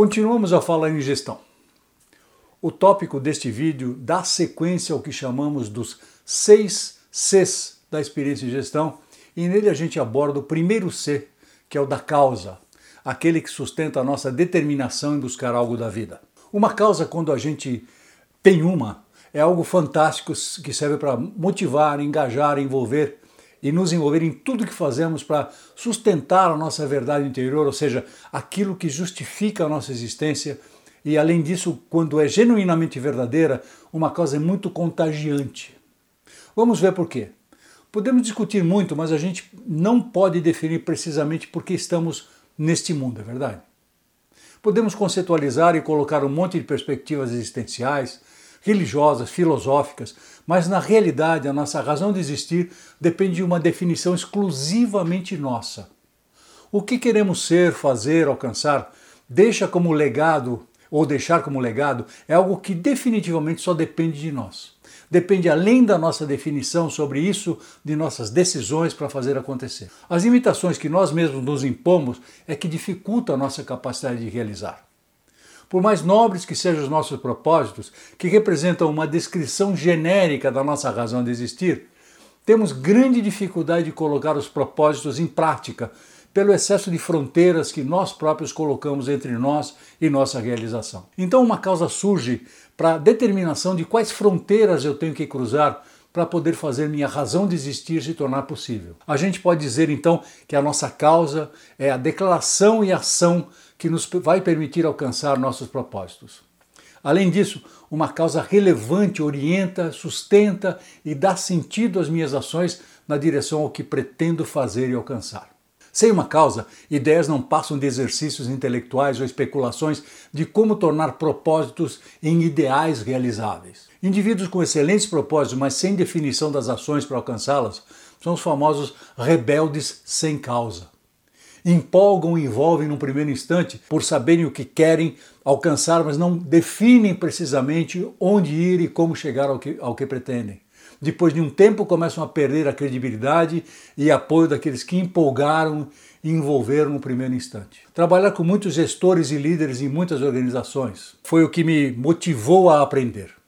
Continuamos a falar em gestão. O tópico deste vídeo dá sequência ao que chamamos dos seis Cs da experiência de gestão e nele a gente aborda o primeiro C, que é o da causa, aquele que sustenta a nossa determinação em buscar algo da vida. Uma causa, quando a gente tem uma, é algo fantástico que serve para motivar, engajar, envolver e nos envolver em tudo que fazemos para sustentar a nossa verdade interior, ou seja, aquilo que justifica a nossa existência. E além disso, quando é genuinamente verdadeira, uma causa é muito contagiante. Vamos ver por quê. Podemos discutir muito, mas a gente não pode definir precisamente por que estamos neste mundo, é verdade? Podemos conceitualizar e colocar um monte de perspectivas existenciais, religiosas, filosóficas, mas na realidade a nossa razão de existir depende de uma definição exclusivamente nossa. O que queremos ser, fazer, alcançar, deixa como legado ou deixar como legado é algo que definitivamente só depende de nós. Depende além da nossa definição sobre isso, de nossas decisões para fazer acontecer. As limitações que nós mesmos nos impomos é que dificultam a nossa capacidade de realizar. Por mais nobres que sejam os nossos propósitos, que representam uma descrição genérica da nossa razão de existir, temos grande dificuldade de colocar os propósitos em prática pelo excesso de fronteiras que nós próprios colocamos entre nós e nossa realização. Então, uma causa surge para a determinação de quais fronteiras eu tenho que cruzar para poder fazer minha razão de existir se tornar possível. A gente pode dizer então que a nossa causa é a declaração e ação que nos vai permitir alcançar nossos propósitos. Além disso, uma causa relevante orienta, sustenta e dá sentido às minhas ações na direção ao que pretendo fazer e alcançar. Sem uma causa, ideias não passam de exercícios intelectuais ou especulações de como tornar propósitos em ideais realizáveis. Indivíduos com excelentes propósitos, mas sem definição das ações para alcançá-las, são os famosos rebeldes sem causa empolgam e envolvem num primeiro instante por saberem o que querem alcançar, mas não definem precisamente onde ir e como chegar ao que, ao que pretendem. Depois de um tempo começam a perder a credibilidade e apoio daqueles que empolgaram e envolveram no primeiro instante. Trabalhar com muitos gestores e líderes em muitas organizações foi o que me motivou a aprender.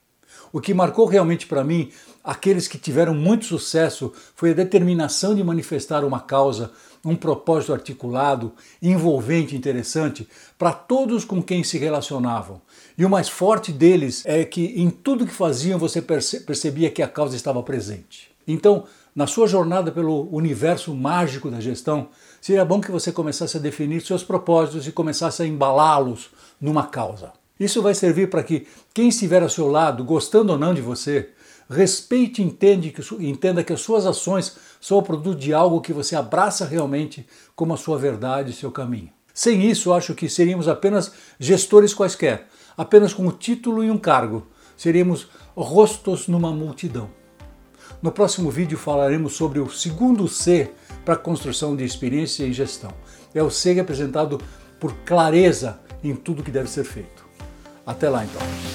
O que marcou realmente para mim aqueles que tiveram muito sucesso foi a determinação de manifestar uma causa, um propósito articulado, envolvente, interessante para todos com quem se relacionavam. E o mais forte deles é que em tudo que faziam você percebia que a causa estava presente. Então, na sua jornada pelo universo mágico da gestão, seria bom que você começasse a definir seus propósitos e começasse a embalá-los numa causa. Isso vai servir para que quem estiver ao seu lado, gostando ou não de você, Respeite e entende que, entenda que as suas ações são o produto de algo que você abraça realmente como a sua verdade e seu caminho. Sem isso, acho que seríamos apenas gestores quaisquer, apenas com um título e um cargo. Seríamos rostos numa multidão. No próximo vídeo falaremos sobre o segundo C para a construção de experiência e gestão. É o C representado por clareza em tudo que deve ser feito. Até lá então.